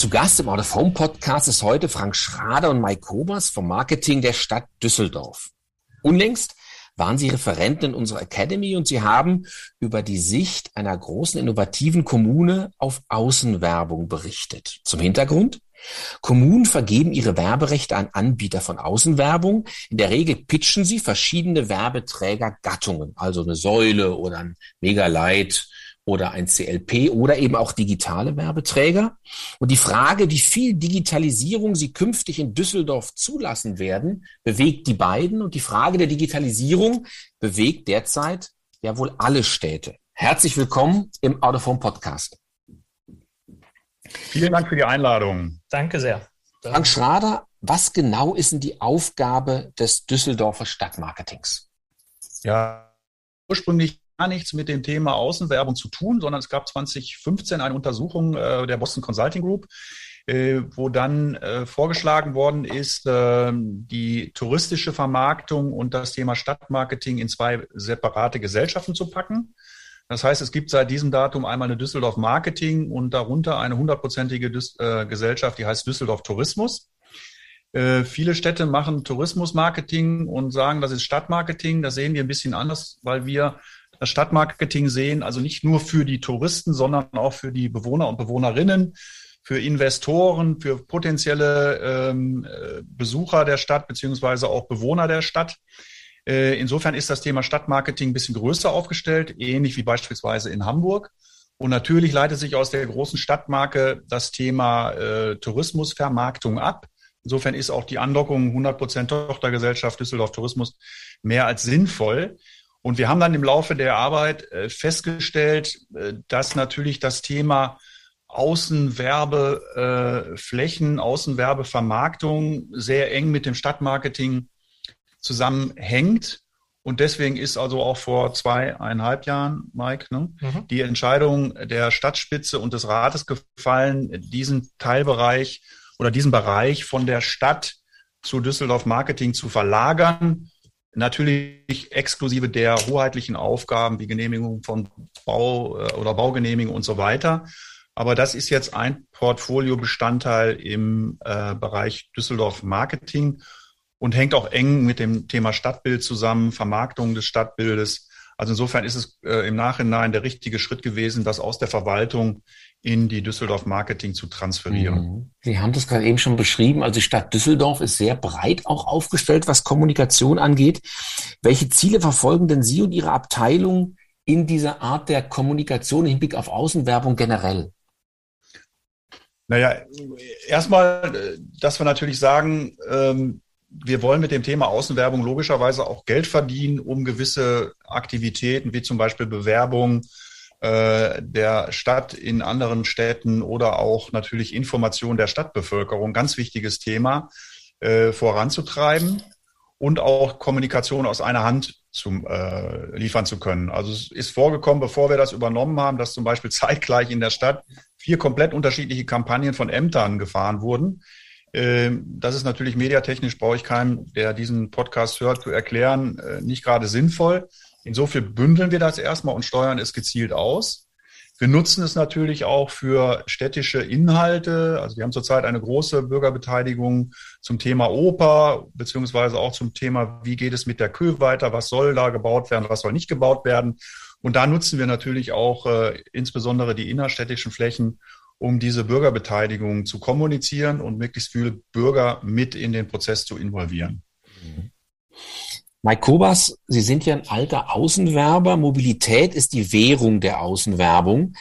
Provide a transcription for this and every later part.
Zu Gast im Out of Home Podcast ist heute Frank Schrader und Mike Kobers vom Marketing der Stadt Düsseldorf. Unlängst waren Sie Referenten in unserer Academy und Sie haben über die Sicht einer großen innovativen Kommune auf Außenwerbung berichtet. Zum Hintergrund? Kommunen vergeben ihre Werberechte an Anbieter von Außenwerbung. In der Regel pitchen sie verschiedene Werbeträgergattungen, also eine Säule oder ein Megalight oder ein CLP oder eben auch digitale Werbeträger. Und die Frage, wie viel Digitalisierung sie künftig in Düsseldorf zulassen werden, bewegt die beiden. Und die Frage der Digitalisierung bewegt derzeit ja wohl alle Städte. Herzlich willkommen im Out of Home Podcast. Vielen Dank für die Einladung. Danke sehr. Frank Schrader, was genau ist denn die Aufgabe des Düsseldorfer Stadtmarketings? Ja, ursprünglich nichts mit dem Thema Außenwerbung zu tun, sondern es gab 2015 eine Untersuchung äh, der Boston Consulting Group, äh, wo dann äh, vorgeschlagen worden ist, äh, die touristische Vermarktung und das Thema Stadtmarketing in zwei separate Gesellschaften zu packen. Das heißt, es gibt seit diesem Datum einmal eine Düsseldorf Marketing und darunter eine hundertprozentige äh, Gesellschaft, die heißt Düsseldorf Tourismus. Äh, viele Städte machen Tourismusmarketing und sagen, das ist Stadtmarketing. Das sehen wir ein bisschen anders, weil wir das Stadtmarketing sehen, also nicht nur für die Touristen, sondern auch für die Bewohner und Bewohnerinnen, für Investoren, für potenzielle ähm, äh, Besucher der Stadt beziehungsweise auch Bewohner der Stadt. Äh, insofern ist das Thema Stadtmarketing ein bisschen größer aufgestellt, ähnlich wie beispielsweise in Hamburg. Und natürlich leitet sich aus der großen Stadtmarke das Thema äh, Tourismusvermarktung ab. Insofern ist auch die Andockung 100% Tochtergesellschaft Düsseldorf Tourismus mehr als sinnvoll. Und wir haben dann im Laufe der Arbeit äh, festgestellt, äh, dass natürlich das Thema Außenwerbeflächen, äh, Außenwerbevermarktung sehr eng mit dem Stadtmarketing zusammenhängt. Und deswegen ist also auch vor zweieinhalb Jahren, Mike, ne, mhm. die Entscheidung der Stadtspitze und des Rates gefallen, diesen Teilbereich oder diesen Bereich von der Stadt zu Düsseldorf Marketing zu verlagern. Natürlich exklusive der hoheitlichen Aufgaben wie Genehmigung von Bau äh, oder Baugenehmigung und so weiter. Aber das ist jetzt ein Portfoliobestandteil im äh, Bereich Düsseldorf Marketing und hängt auch eng mit dem Thema Stadtbild zusammen, Vermarktung des Stadtbildes. Also insofern ist es äh, im Nachhinein der richtige Schritt gewesen, das aus der Verwaltung in die Düsseldorf Marketing zu transferieren. Mhm. Sie haben das gerade eben schon beschrieben. Also die Stadt Düsseldorf ist sehr breit auch aufgestellt, was Kommunikation angeht. Welche Ziele verfolgen denn Sie und Ihre Abteilung in dieser Art der Kommunikation im Hinblick auf Außenwerbung generell? Naja, erstmal, dass wir natürlich sagen, ähm, wir wollen mit dem Thema Außenwerbung logischerweise auch Geld verdienen, um gewisse Aktivitäten wie zum Beispiel Bewerbung äh, der Stadt in anderen Städten oder auch natürlich Information der Stadtbevölkerung, ganz wichtiges Thema, äh, voranzutreiben und auch Kommunikation aus einer Hand zu, äh, liefern zu können. Also es ist vorgekommen, bevor wir das übernommen haben, dass zum Beispiel zeitgleich in der Stadt vier komplett unterschiedliche Kampagnen von Ämtern gefahren wurden das ist natürlich mediatechnisch, brauche ich keinen, der diesen Podcast hört, zu erklären, äh, nicht gerade sinnvoll. Insofern bündeln wir das erstmal und steuern es gezielt aus. Wir nutzen es natürlich auch für städtische Inhalte. Also wir haben zurzeit eine große Bürgerbeteiligung zum Thema Oper, beziehungsweise auch zum Thema, wie geht es mit der Kö weiter, was soll da gebaut werden, was soll nicht gebaut werden. Und da nutzen wir natürlich auch äh, insbesondere die innerstädtischen Flächen, um diese Bürgerbeteiligung zu kommunizieren und möglichst viele Bürger mit in den Prozess zu involvieren. Mike Kobas, Sie sind ja ein alter Außenwerber. Mobilität ist die Währung der Außenwerbung.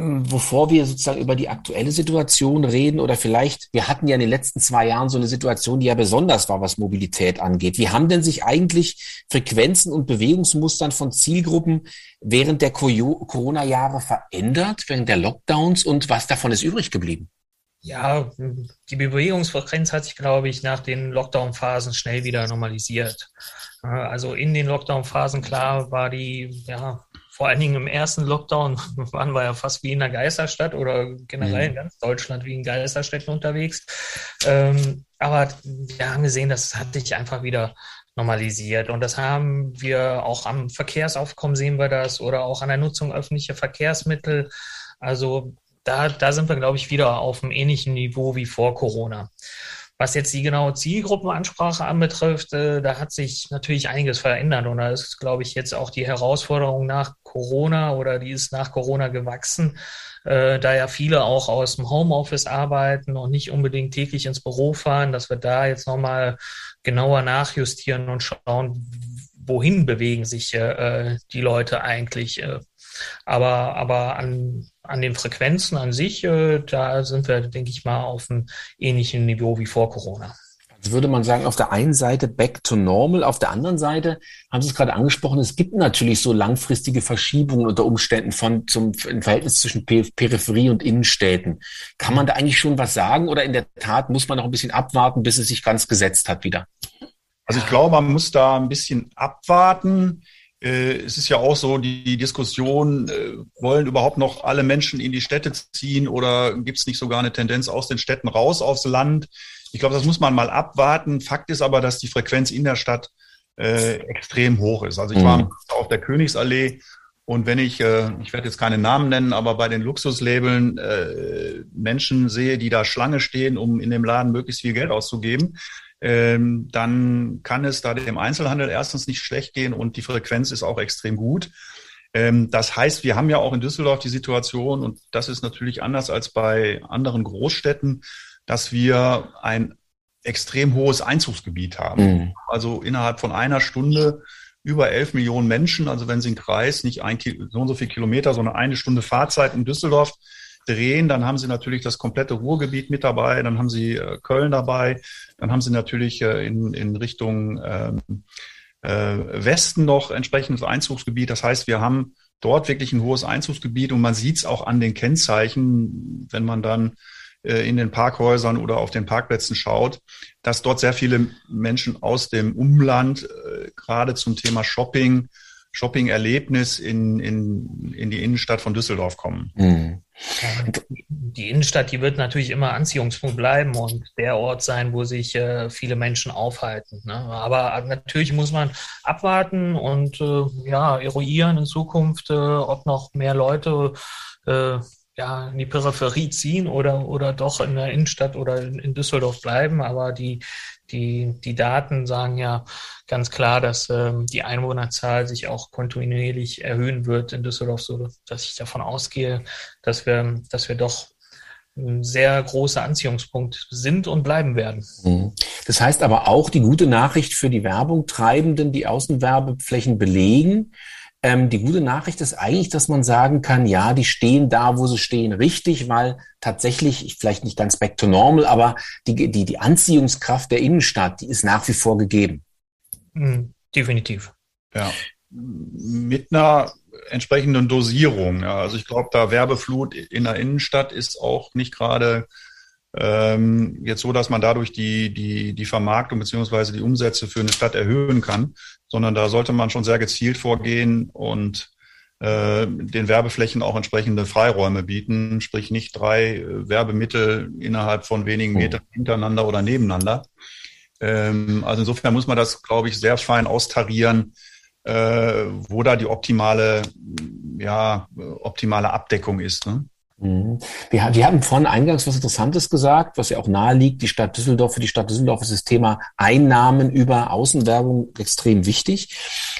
Bevor wir sozusagen über die aktuelle Situation reden oder vielleicht, wir hatten ja in den letzten zwei Jahren so eine Situation, die ja besonders war, was Mobilität angeht. Wie haben denn sich eigentlich Frequenzen und Bewegungsmustern von Zielgruppen während der Corona-Jahre verändert, während der Lockdowns und was davon ist übrig geblieben? Ja, die Bewegungsfrequenz hat sich, glaube ich, nach den Lockdown-Phasen schnell wieder normalisiert. Also in den Lockdown-Phasen, klar, war die ja, vor allen Dingen im ersten Lockdown waren wir ja fast wie in einer Geisterstadt oder generell mhm. in ganz Deutschland wie in Geisterstädten unterwegs. Ähm, aber wir haben gesehen, das hat sich einfach wieder normalisiert. Und das haben wir auch am Verkehrsaufkommen sehen wir das oder auch an der Nutzung öffentlicher Verkehrsmittel. Also da, da sind wir, glaube ich, wieder auf einem ähnlichen Niveau wie vor Corona. Was jetzt die genaue Zielgruppenansprache anbetrifft, äh, da hat sich natürlich einiges verändert und da ist, glaube ich, jetzt auch die Herausforderung nach Corona oder die ist nach Corona gewachsen, äh, da ja viele auch aus dem Homeoffice arbeiten und nicht unbedingt täglich ins Büro fahren, dass wir da jetzt nochmal genauer nachjustieren und schauen, wohin bewegen sich äh, die Leute eigentlich. Äh, aber, aber an, an den Frequenzen an sich, äh, da sind wir, denke ich mal, auf einem ähnlichen Niveau wie vor Corona. Also würde man sagen, auf der einen Seite back to normal, auf der anderen Seite haben Sie es gerade angesprochen, es gibt natürlich so langfristige Verschiebungen unter Umständen von zum im Verhältnis zwischen Peripherie und Innenstädten. Kann man da eigentlich schon was sagen oder in der Tat muss man noch ein bisschen abwarten, bis es sich ganz gesetzt hat wieder? Also ich glaube, man muss da ein bisschen abwarten. Äh, es ist ja auch so, die Diskussion, äh, wollen überhaupt noch alle Menschen in die Städte ziehen oder gibt es nicht sogar eine Tendenz aus den Städten raus aufs Land? Ich glaube, das muss man mal abwarten. Fakt ist aber, dass die Frequenz in der Stadt äh, extrem hoch ist. Also ich war mhm. auf der Königsallee und wenn ich, äh, ich werde jetzt keine Namen nennen, aber bei den Luxuslabeln äh, Menschen sehe, die da Schlange stehen, um in dem Laden möglichst viel Geld auszugeben, ähm, dann kann es da dem Einzelhandel erstens nicht schlecht gehen und die Frequenz ist auch extrem gut. Ähm, das heißt, wir haben ja auch in Düsseldorf die Situation, und das ist natürlich anders als bei anderen Großstädten, dass wir ein extrem hohes Einzugsgebiet haben. Mhm. Also innerhalb von einer Stunde über elf Millionen Menschen. Also wenn Sie einen Kreis nicht ein, so und so viel Kilometer, sondern eine Stunde Fahrzeit in Düsseldorf drehen, dann haben Sie natürlich das komplette Ruhrgebiet mit dabei, dann haben Sie äh, Köln dabei, dann haben Sie natürlich äh, in, in Richtung ähm, äh, Westen noch entsprechendes Einzugsgebiet. Das heißt, wir haben dort wirklich ein hohes Einzugsgebiet und man sieht es auch an den Kennzeichen, wenn man dann äh, in den Parkhäusern oder auf den Parkplätzen schaut, dass dort sehr viele Menschen aus dem Umland äh, gerade zum Thema Shopping Shopping-Erlebnis in, in, in die Innenstadt von Düsseldorf kommen. Mhm. Die Innenstadt, die wird natürlich immer Anziehungspunkt bleiben und der Ort sein, wo sich äh, viele Menschen aufhalten. Ne? Aber natürlich muss man abwarten und äh, ja, eruieren in Zukunft, äh, ob noch mehr Leute äh, ja, in die Peripherie ziehen oder, oder doch in der Innenstadt oder in, in Düsseldorf bleiben. Aber die, die, die Daten sagen ja ganz klar, dass ähm, die Einwohnerzahl sich auch kontinuierlich erhöhen wird in Düsseldorf, so dass ich davon ausgehe, dass wir, dass wir doch ein sehr großer Anziehungspunkt sind und bleiben werden. Mhm. Das heißt aber auch die gute Nachricht für die Werbungtreibenden, die Außenwerbeflächen belegen, ähm, die gute Nachricht ist eigentlich, dass man sagen kann, ja, die stehen da, wo sie stehen, richtig, weil tatsächlich, vielleicht nicht ganz back to normal, aber die, die, die Anziehungskraft der Innenstadt, die ist nach wie vor gegeben. Mhm, definitiv. Ja. Mit einer entsprechenden Dosierung. Ja. Also ich glaube, da Werbeflut in der Innenstadt ist auch nicht gerade ähm, jetzt so, dass man dadurch die, die, die Vermarktung beziehungsweise die Umsätze für eine Stadt erhöhen kann, sondern da sollte man schon sehr gezielt vorgehen und äh, den Werbeflächen auch entsprechende Freiräume bieten, sprich nicht drei äh, Werbemittel innerhalb von wenigen oh. Metern hintereinander oder nebeneinander. Ähm, also insofern muss man das, glaube ich, sehr fein austarieren, äh, wo da die optimale, ja, optimale Abdeckung ist. Ne? Mhm. Wir, wir haben vorhin eingangs was Interessantes gesagt, was ja auch nahe liegt. Die Stadt Düsseldorf, für die Stadt Düsseldorf ist das Thema Einnahmen über Außenwerbung extrem wichtig.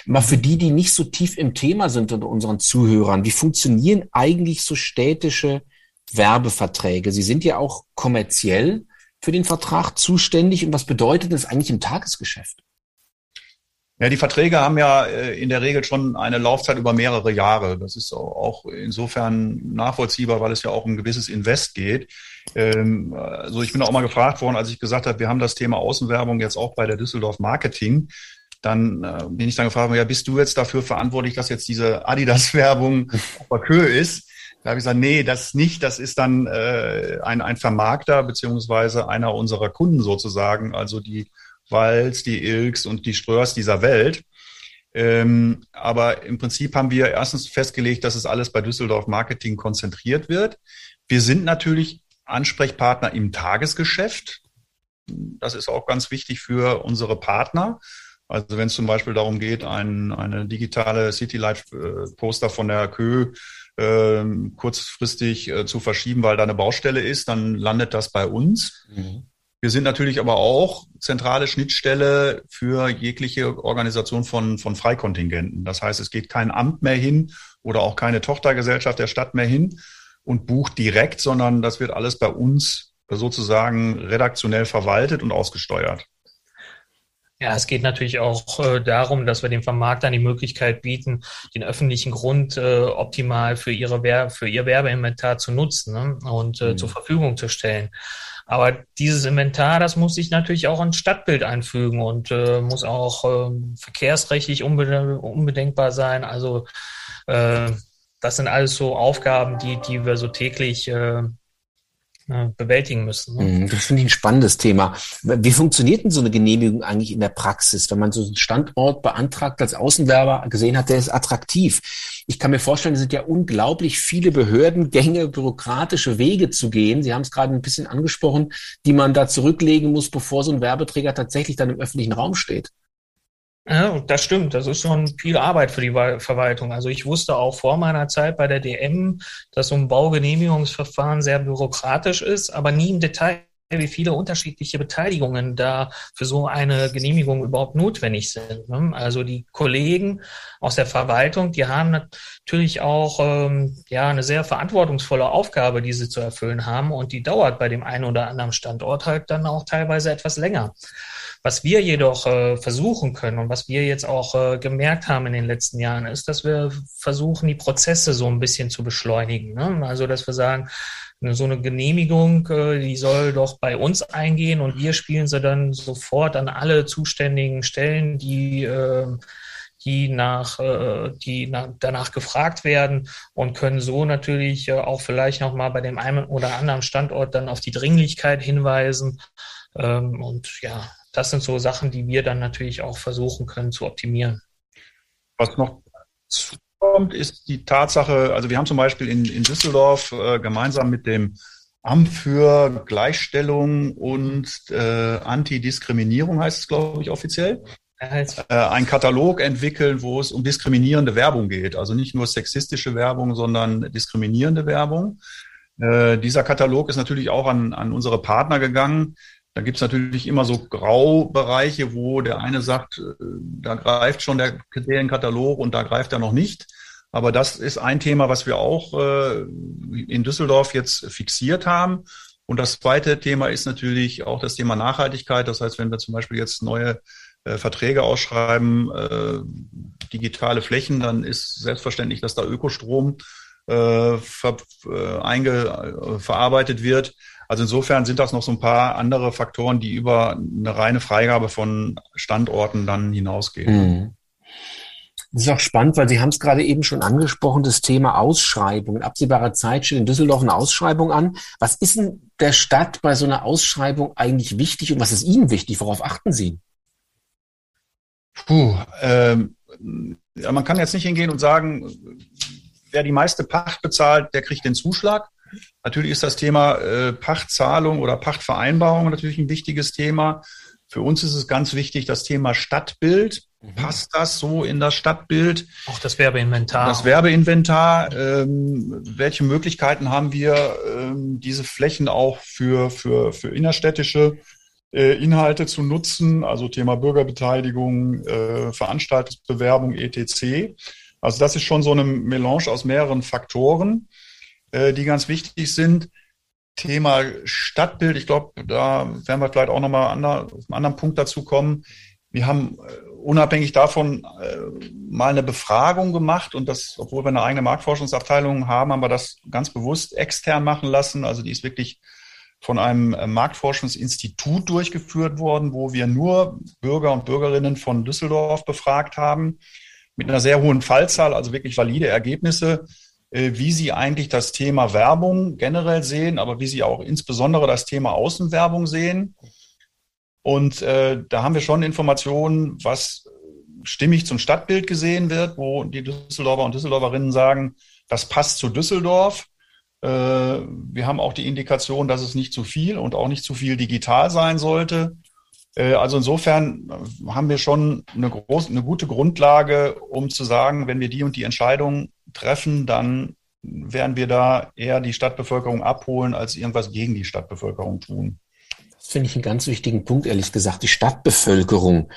Aber für die, die nicht so tief im Thema sind unter unseren Zuhörern, wie funktionieren eigentlich so städtische Werbeverträge? Sie sind ja auch kommerziell für den Vertrag zuständig. Und was bedeutet das eigentlich im Tagesgeschäft? Ja, die Verträge haben ja äh, in der Regel schon eine Laufzeit über mehrere Jahre. Das ist auch insofern nachvollziehbar, weil es ja auch um ein gewisses Invest geht. Ähm, also ich bin auch mal gefragt worden, als ich gesagt habe, wir haben das Thema Außenwerbung jetzt auch bei der Düsseldorf Marketing. Dann äh, bin ich dann gefragt, ja, bist du jetzt dafür verantwortlich, dass jetzt diese Adidas-Werbung auf der Höhe ist? Da habe ich gesagt, nee, das nicht. Das ist dann äh, ein, ein Vermarkter beziehungsweise einer unserer Kunden sozusagen, also die Walz, die Ilks und die Ströers dieser Welt. Ähm, aber im Prinzip haben wir erstens festgelegt, dass es alles bei Düsseldorf Marketing konzentriert wird. Wir sind natürlich Ansprechpartner im Tagesgeschäft. Das ist auch ganz wichtig für unsere Partner. Also wenn es zum Beispiel darum geht, ein, eine digitale Citylight-Poster von der Kö äh, kurzfristig äh, zu verschieben, weil da eine Baustelle ist, dann landet das bei uns. Mhm. Wir sind natürlich aber auch zentrale Schnittstelle für jegliche Organisation von, von Freikontingenten. Das heißt, es geht kein Amt mehr hin oder auch keine Tochtergesellschaft der Stadt mehr hin und bucht direkt, sondern das wird alles bei uns sozusagen redaktionell verwaltet und ausgesteuert. Ja, es geht natürlich auch äh, darum, dass wir den Vermarktern die Möglichkeit bieten, den öffentlichen Grund äh, optimal für ihre Wer für ihr Werbeinventar zu nutzen ne? und äh, mhm. zur Verfügung zu stellen. Aber dieses Inventar, das muss sich natürlich auch ins Stadtbild einfügen und äh, muss auch äh, verkehrsrechtlich unbe unbedenkbar sein. Also äh, das sind alles so Aufgaben, die, die wir so täglich äh, bewältigen müssen. Ne? Mhm, das finde ich ein spannendes Thema. Wie funktioniert denn so eine Genehmigung eigentlich in der Praxis, wenn man so einen Standort beantragt als Außenwerber gesehen hat, der ist attraktiv? Ich kann mir vorstellen, es sind ja unglaublich viele Behördengänge, bürokratische Wege zu gehen. Sie haben es gerade ein bisschen angesprochen, die man da zurücklegen muss, bevor so ein Werbeträger tatsächlich dann im öffentlichen Raum steht. Ja, das stimmt. Das ist schon viel Arbeit für die Verwaltung. Also ich wusste auch vor meiner Zeit bei der DM, dass so ein Baugenehmigungsverfahren sehr bürokratisch ist, aber nie im Detail wie viele unterschiedliche Beteiligungen da für so eine Genehmigung überhaupt notwendig sind. Ne? Also die Kollegen aus der Verwaltung, die haben natürlich auch ähm, ja eine sehr verantwortungsvolle Aufgabe, die sie zu erfüllen haben und die dauert bei dem einen oder anderen Standort halt dann auch teilweise etwas länger. Was wir jedoch äh, versuchen können und was wir jetzt auch äh, gemerkt haben in den letzten Jahren, ist, dass wir versuchen, die Prozesse so ein bisschen zu beschleunigen. Ne? Also, dass wir sagen, so eine Genehmigung, äh, die soll doch bei uns eingehen und wir spielen sie dann sofort an alle zuständigen Stellen, die äh, die nach, äh, die nach, danach gefragt werden und können so natürlich auch vielleicht nochmal bei dem einen oder anderen Standort dann auf die Dringlichkeit hinweisen. Ähm, und ja, das sind so Sachen, die wir dann natürlich auch versuchen können zu optimieren. Was noch kommt, ist die Tatsache, also wir haben zum Beispiel in, in Düsseldorf äh, gemeinsam mit dem Amt für Gleichstellung und äh, Antidiskriminierung heißt es, glaube ich, offiziell. Äh, einen Katalog entwickeln, wo es um diskriminierende Werbung geht. Also nicht nur sexistische Werbung, sondern diskriminierende Werbung. Äh, dieser Katalog ist natürlich auch an, an unsere Partner gegangen. Da gibt es natürlich immer so Graubereiche, wo der eine sagt, äh, da greift schon der Kriterienkatalog und da greift er noch nicht. Aber das ist ein Thema, was wir auch äh, in Düsseldorf jetzt fixiert haben. Und das zweite Thema ist natürlich auch das Thema Nachhaltigkeit. Das heißt, wenn wir zum Beispiel jetzt neue äh, Verträge ausschreiben, digitale Flächen, dann ist selbstverständlich, dass da Ökostrom ver, äh, einge, äh, verarbeitet wird. Also insofern sind das noch so ein paar andere Faktoren, die über eine reine Freigabe von Standorten dann hinausgehen. Mhm. Das ist auch spannend, weil Sie haben es gerade eben schon angesprochen, das Thema Ausschreibung. In absehbarer Zeit steht in Düsseldorf eine Ausschreibung an. Was ist denn der Stadt bei so einer Ausschreibung eigentlich wichtig und was ist Ihnen wichtig? Worauf achten Sie? Puh, ähm, ja, man kann jetzt nicht hingehen und sagen, wer die meiste Pacht bezahlt, der kriegt den Zuschlag. Natürlich ist das Thema äh, Pachtzahlung oder Pachtvereinbarung natürlich ein wichtiges Thema. Für uns ist es ganz wichtig, das Thema Stadtbild. Mhm. Passt das so in das Stadtbild? Auch das Werbeinventar. Das Werbeinventar. Ähm, welche Möglichkeiten haben wir, ähm, diese Flächen auch für, für, für innerstädtische äh, Inhalte zu nutzen? Also Thema Bürgerbeteiligung, äh, Veranstaltungsbewerbung, etc. Also das ist schon so eine Melange aus mehreren Faktoren. Äh, die ganz wichtig sind. Thema Stadtbild, ich glaube, da werden wir vielleicht auch nochmal an einem anderen Punkt dazu kommen. Wir haben äh, unabhängig davon äh, mal eine Befragung gemacht und das, obwohl wir eine eigene Marktforschungsabteilung haben, haben wir das ganz bewusst extern machen lassen. Also die ist wirklich von einem Marktforschungsinstitut durchgeführt worden, wo wir nur Bürger und Bürgerinnen von Düsseldorf befragt haben, mit einer sehr hohen Fallzahl, also wirklich valide Ergebnisse wie Sie eigentlich das Thema Werbung generell sehen, aber wie Sie auch insbesondere das Thema Außenwerbung sehen. Und äh, da haben wir schon Informationen, was stimmig zum Stadtbild gesehen wird, wo die Düsseldorfer und Düsseldorferinnen sagen, das passt zu Düsseldorf. Äh, wir haben auch die Indikation, dass es nicht zu viel und auch nicht zu viel digital sein sollte. Äh, also insofern haben wir schon eine, große, eine gute Grundlage, um zu sagen, wenn wir die und die Entscheidung treffen, dann werden wir da eher die Stadtbevölkerung abholen, als irgendwas gegen die Stadtbevölkerung tun. Das finde ich einen ganz wichtigen Punkt, ehrlich gesagt, die Stadtbevölkerung.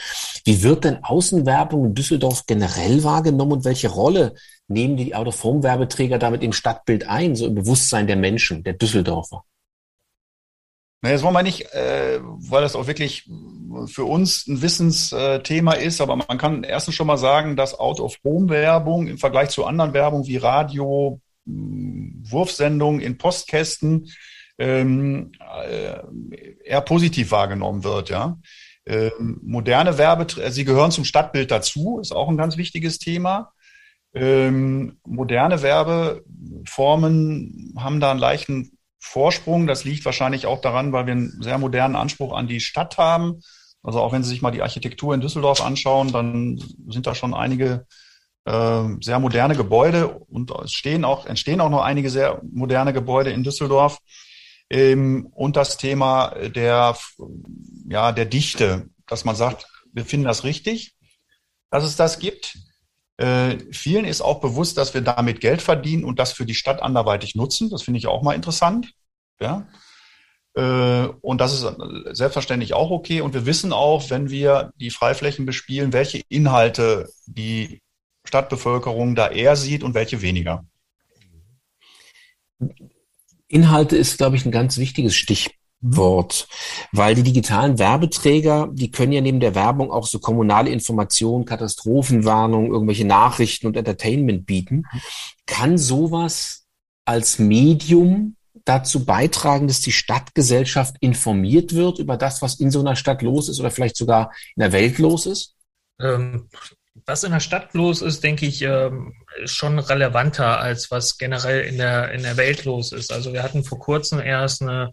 Wie wird denn Außenwerbung in Düsseldorf generell wahrgenommen und welche Rolle nehmen die Autoform-Werbeträger damit im Stadtbild ein, so im Bewusstsein der Menschen, der Düsseldorfer? Naja, das wollen wir nicht, äh, weil das auch wirklich für uns ein Wissensthema ist, aber man kann erstens schon mal sagen, dass Out-of-Home-Werbung im Vergleich zu anderen Werbung wie Radio, Wurfsendungen in Postkästen ähm, äh, eher positiv wahrgenommen wird, ja. Ähm, moderne Werbeträger, sie gehören zum Stadtbild dazu, ist auch ein ganz wichtiges Thema. Ähm, moderne Werbeformen haben da einen leichten Vorsprung. Das liegt wahrscheinlich auch daran, weil wir einen sehr modernen Anspruch an die Stadt haben. Also auch wenn Sie sich mal die Architektur in Düsseldorf anschauen, dann sind da schon einige äh, sehr moderne Gebäude und es stehen auch, entstehen auch noch einige sehr moderne Gebäude in Düsseldorf. Ähm, und das Thema der, ja, der Dichte, dass man sagt, wir finden das richtig, dass es das gibt. Äh, vielen ist auch bewusst, dass wir damit Geld verdienen und das für die Stadt anderweitig nutzen. Das finde ich auch mal interessant. Ja. Äh, und das ist selbstverständlich auch okay. Und wir wissen auch, wenn wir die Freiflächen bespielen, welche Inhalte die Stadtbevölkerung da eher sieht und welche weniger. Inhalte ist, glaube ich, ein ganz wichtiges Stichwort. Wort, weil die digitalen Werbeträger, die können ja neben der Werbung auch so kommunale Informationen, Katastrophenwarnungen, irgendwelche Nachrichten und Entertainment bieten. Kann sowas als Medium dazu beitragen, dass die Stadtgesellschaft informiert wird über das, was in so einer Stadt los ist oder vielleicht sogar in der Welt los ist? Ähm, was in der Stadt los ist, denke ich, ähm, ist schon relevanter als was generell in der, in der Welt los ist. Also wir hatten vor kurzem erst eine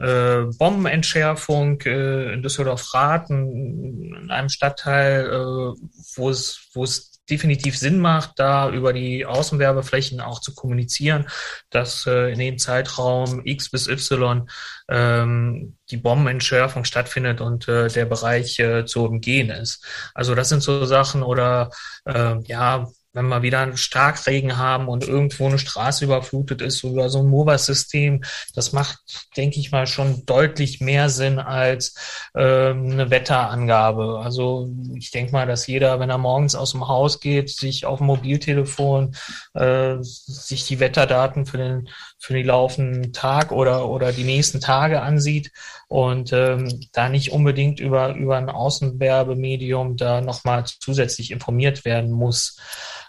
äh, Bombenentschärfung äh, in Düsseldorf-Raten, in einem Stadtteil, äh, wo es, wo es definitiv Sinn macht, da über die Außenwerbeflächen auch zu kommunizieren, dass äh, in dem Zeitraum X bis Y ähm, die Bombenentschärfung stattfindet und äh, der Bereich äh, zu umgehen ist. Also das sind so Sachen oder äh, ja, wenn wir wieder einen Starkregen haben und irgendwo eine Straße überflutet ist über so ein MOBA-System, das macht, denke ich mal, schon deutlich mehr Sinn als ähm, eine Wetterangabe. Also ich denke mal, dass jeder, wenn er morgens aus dem Haus geht, sich auf dem Mobiltelefon äh, sich die Wetterdaten für den für den laufenden Tag oder oder die nächsten Tage ansieht und ähm, da nicht unbedingt über über ein Außenwerbemedium da nochmal zusätzlich informiert werden muss.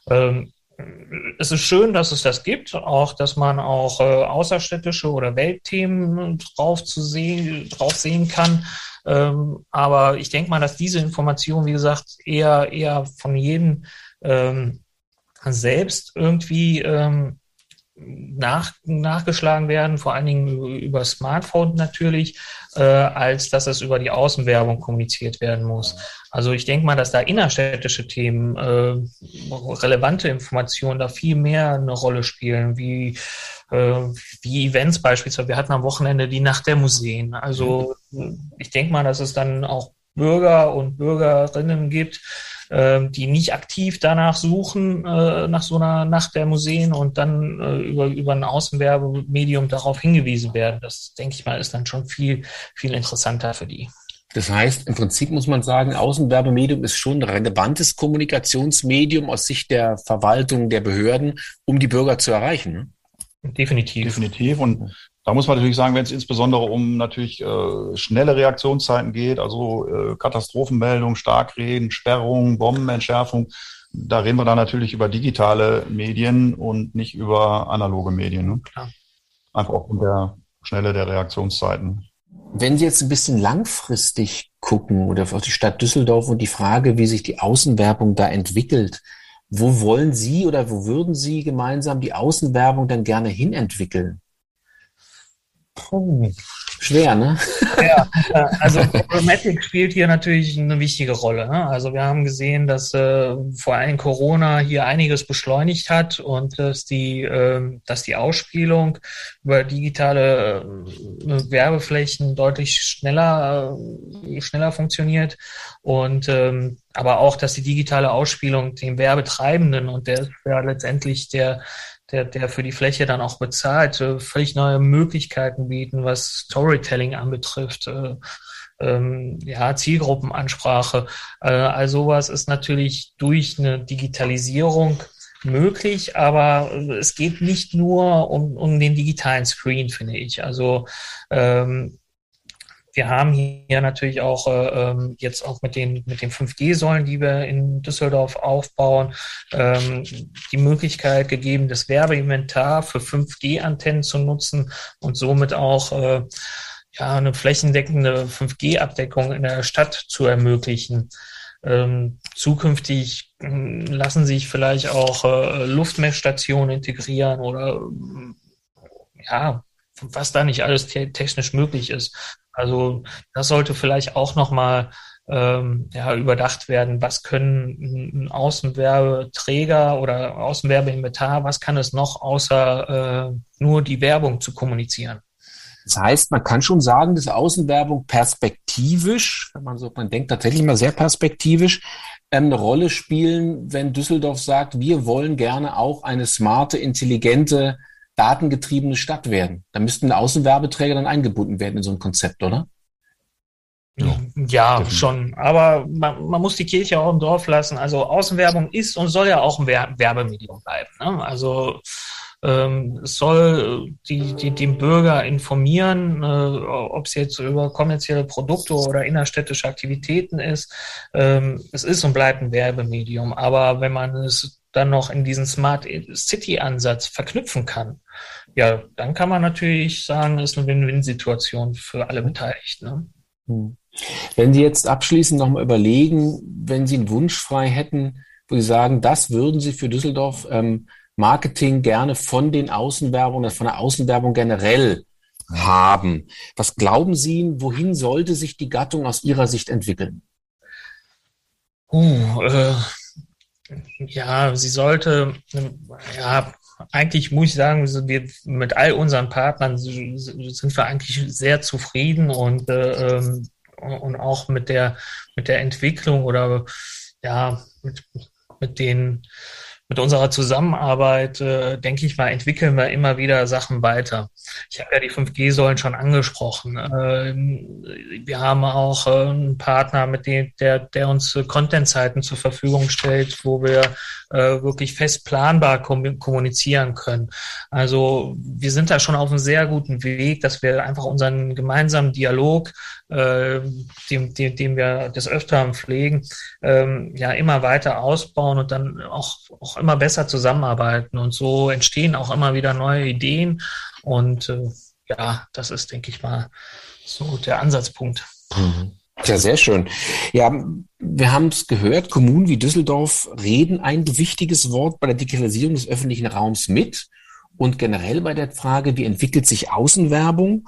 Ähm, es ist schön, dass es das gibt, auch dass man auch äh, außerstädtische oder Weltthemen drauf zu sehen, drauf sehen kann. Ähm, aber ich denke mal, dass diese Information, wie gesagt, eher eher von jedem ähm, selbst irgendwie ähm, nach, nachgeschlagen werden, vor allen Dingen über Smartphone natürlich, äh, als dass es über die Außenwerbung kommuniziert werden muss. Also ich denke mal, dass da innerstädtische Themen, äh, relevante Informationen da viel mehr eine Rolle spielen, wie, äh, wie Events beispielsweise. Wir hatten am Wochenende die Nacht der Museen. Also ich denke mal, dass es dann auch Bürger und Bürgerinnen gibt, die nicht aktiv danach suchen, äh, nach so einer Nacht der Museen und dann äh, über, über ein Außenwerbemedium darauf hingewiesen werden. Das, denke ich mal, ist dann schon viel, viel interessanter für die. Das heißt, im Prinzip muss man sagen, Außenwerbemedium ist schon ein relevantes Kommunikationsmedium aus Sicht der Verwaltung, der Behörden, um die Bürger zu erreichen. Ne? Definitiv. Definitiv. Und da muss man natürlich sagen, wenn es insbesondere um natürlich äh, schnelle Reaktionszeiten geht, also äh, Katastrophenmeldung, Starkregen, Sperrung, Bombenentschärfung, da reden wir dann natürlich über digitale Medien und nicht über analoge Medien. Ne? Klar. Einfach aufgrund der Schnelle der Reaktionszeiten. Wenn Sie jetzt ein bisschen langfristig gucken oder auf die Stadt Düsseldorf und die Frage, wie sich die Außenwerbung da entwickelt, wo wollen Sie oder wo würden Sie gemeinsam die Außenwerbung dann gerne hinentwickeln? Schwer, ne? Ja, also Programmatic spielt hier natürlich eine wichtige Rolle. Ne? Also wir haben gesehen, dass äh, vor allem Corona hier einiges beschleunigt hat und dass die, äh, dass die Ausspielung über digitale äh, Werbeflächen deutlich schneller, äh, schneller funktioniert und ähm, aber auch, dass die digitale Ausspielung den Werbetreibenden und der ja letztendlich der der, der für die Fläche dann auch bezahlt, äh, völlig neue Möglichkeiten bieten, was Storytelling anbetrifft. Äh, ähm, ja, Zielgruppenansprache. Äh, all sowas ist natürlich durch eine Digitalisierung möglich, aber es geht nicht nur um, um den digitalen Screen, finde ich. Also ähm, wir haben hier natürlich auch äh, ähm, jetzt auch mit den, mit den 5G-Säulen, die wir in Düsseldorf aufbauen, ähm, die Möglichkeit gegeben, das Werbeinventar für 5G-Antennen zu nutzen und somit auch äh, ja, eine flächendeckende 5G-Abdeckung in der Stadt zu ermöglichen. Ähm, zukünftig äh, lassen sich vielleicht auch äh, Luftmessstationen integrieren oder ja, was da nicht alles te technisch möglich ist. Also das sollte vielleicht auch nochmal ähm, ja, überdacht werden. Was können ein Außenwerbeträger oder Außenwerbeinventar, was kann es noch außer äh, nur die Werbung zu kommunizieren? Das heißt, man kann schon sagen, dass Außenwerbung perspektivisch, wenn man so, man denkt tatsächlich mal sehr perspektivisch, ähm, eine Rolle spielen, wenn Düsseldorf sagt, wir wollen gerne auch eine smarte, intelligente datengetriebene Stadt werden. Da müssten Außenwerbeträger dann eingebunden werden in so ein Konzept, oder? Ja, ja schon. Aber man, man, muss die Kirche auch im Dorf lassen. Also Außenwerbung ist und soll ja auch ein Werbemedium bleiben. Ne? Also ähm, es soll die, die, den Bürger informieren, äh, ob es jetzt über kommerzielle Produkte oder innerstädtische Aktivitäten ist. Ähm, es ist und bleibt ein Werbemedium. Aber wenn man es dann noch in diesen Smart City Ansatz verknüpfen kann, ja, dann kann man natürlich sagen, es ist eine Win-Win-Situation für alle Beteiligten. Ne? Hm. Wenn Sie jetzt abschließend nochmal überlegen, wenn Sie einen Wunsch frei hätten, wo Sie sagen, das würden Sie für Düsseldorf ähm, Marketing gerne von den Außenwerbungen, von der Außenwerbung generell haben. Was glauben Sie, wohin sollte sich die Gattung aus Ihrer Sicht entwickeln? Uh, äh, ja, sie sollte, ja, eigentlich muss ich sagen, wir mit all unseren Partnern sind wir eigentlich sehr zufrieden und, äh, ähm, und auch mit der, mit der Entwicklung oder ja, mit, mit den mit unserer Zusammenarbeit, äh, denke ich mal, entwickeln wir immer wieder Sachen weiter. Ich habe ja die 5G-Säulen schon angesprochen. Ähm, wir haben auch äh, einen Partner, mit dem, der, der uns Content-Zeiten zur Verfügung stellt, wo wir äh, wirklich fest planbar kommunizieren können. Also wir sind da schon auf einem sehr guten Weg, dass wir einfach unseren gemeinsamen Dialog, äh, dem, dem, dem wir des Öfteren pflegen, ähm, ja immer weiter ausbauen und dann auch, auch immer besser zusammenarbeiten. Und so entstehen auch immer wieder neue Ideen. Und äh, ja, das ist, denke ich mal, so der Ansatzpunkt. Mhm. Ja, sehr schön. Ja, wir haben es gehört, Kommunen wie Düsseldorf reden ein wichtiges Wort bei der Digitalisierung des öffentlichen Raums mit. Und generell bei der Frage, wie entwickelt sich Außenwerbung?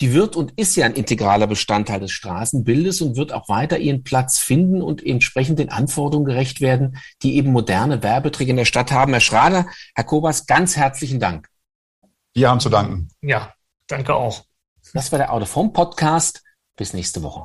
Die wird und ist ja ein integraler Bestandteil des Straßenbildes und wird auch weiter ihren Platz finden und entsprechend den Anforderungen gerecht werden, die eben moderne Werbeträger in der Stadt haben. Herr Schrader, Herr Kobas, ganz herzlichen Dank. Wir haben zu danken. Ja, danke auch. Das war der Autoform Podcast. Bis nächste Woche.